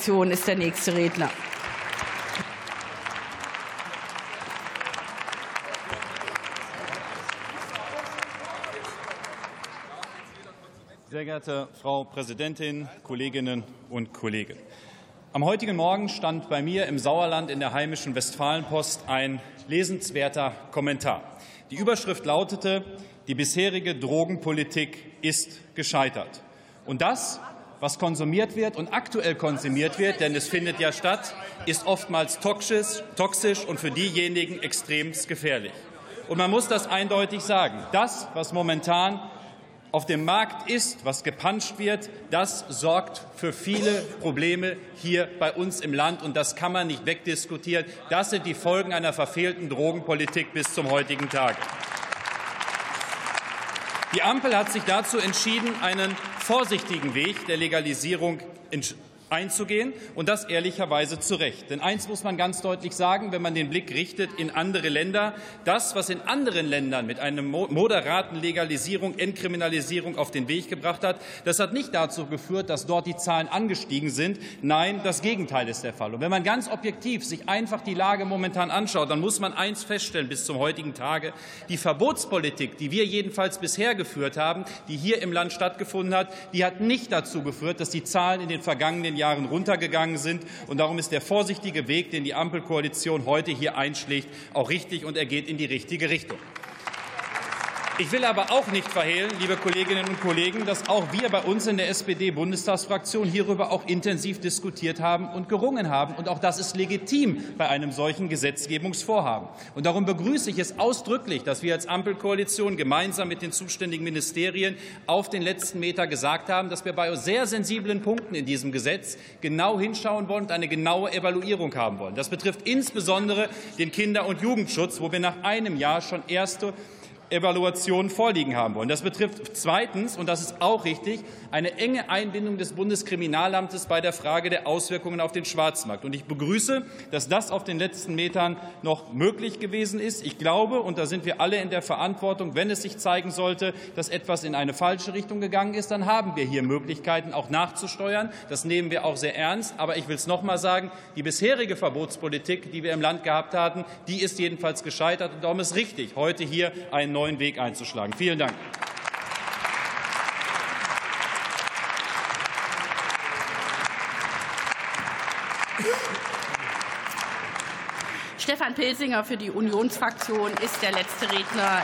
Fraktion ist der nächste Redner. Sehr geehrte Frau Präsidentin, Kolleginnen und Kollegen! Am heutigen Morgen stand bei mir im Sauerland in der heimischen Westfalenpost ein lesenswerter Kommentar. Die Überschrift lautete, die bisherige Drogenpolitik ist gescheitert. Und das, was konsumiert wird und aktuell konsumiert wird, denn es findet ja statt, ist oftmals toxisch, toxisch und für diejenigen extrem gefährlich. Und man muss das eindeutig sagen. Das, was momentan auf dem Markt ist, was gepanscht wird, das sorgt für viele Probleme hier bei uns im Land. Und das kann man nicht wegdiskutieren. Das sind die Folgen einer verfehlten Drogenpolitik bis zum heutigen Tage. Die Ampel hat sich dazu entschieden, einen vorsichtigen Weg der Legalisierung einzugehen, und das ehrlicherweise zu Recht. Denn eins muss man ganz deutlich sagen, wenn man den Blick richtet in andere Länder, das, was in anderen Ländern mit einer moderaten Legalisierung, Entkriminalisierung auf den Weg gebracht hat, das hat nicht dazu geführt, dass dort die Zahlen angestiegen sind. Nein, das Gegenteil ist der Fall. Und wenn man ganz objektiv sich einfach die Lage momentan anschaut, dann muss man eins feststellen bis zum heutigen Tage. Die Verbotspolitik, die wir jedenfalls bisher geführt haben, die hier im Land stattgefunden hat, die hat nicht dazu geführt, dass die Zahlen in den vergangenen Jahren runtergegangen sind. Und darum ist der vorsichtige Weg, den die Ampelkoalition heute hier einschlägt, auch richtig, und er geht in die richtige Richtung. Ich will aber auch nicht verhehlen, liebe Kolleginnen und Kollegen, dass auch wir bei uns in der SPD-Bundestagsfraktion hierüber auch intensiv diskutiert haben und gerungen haben. Und auch das ist legitim bei einem solchen Gesetzgebungsvorhaben. Und darum begrüße ich es ausdrücklich, dass wir als Ampelkoalition gemeinsam mit den zuständigen Ministerien auf den letzten Meter gesagt haben, dass wir bei sehr sensiblen Punkten in diesem Gesetz genau hinschauen wollen und eine genaue Evaluierung haben wollen. Das betrifft insbesondere den Kinder- und Jugendschutz, wo wir nach einem Jahr schon erste Evaluation vorliegen haben wollen. Das betrifft zweitens, und das ist auch richtig, eine enge Einbindung des Bundeskriminalamtes bei der Frage der Auswirkungen auf den Schwarzmarkt. Und ich begrüße, dass das auf den letzten Metern noch möglich gewesen ist. Ich glaube, und da sind wir alle in der Verantwortung, wenn es sich zeigen sollte, dass etwas in eine falsche Richtung gegangen ist, dann haben wir hier Möglichkeiten, auch nachzusteuern. Das nehmen wir auch sehr ernst. Aber ich will es noch mal sagen, die bisherige Verbotspolitik, die wir im Land gehabt haben, die ist jedenfalls gescheitert. Und darum ist richtig, heute hier einen neuen Weg einzuschlagen. Vielen Dank. Stefan Pilsinger für die Unionsfraktion ist der letzte Redner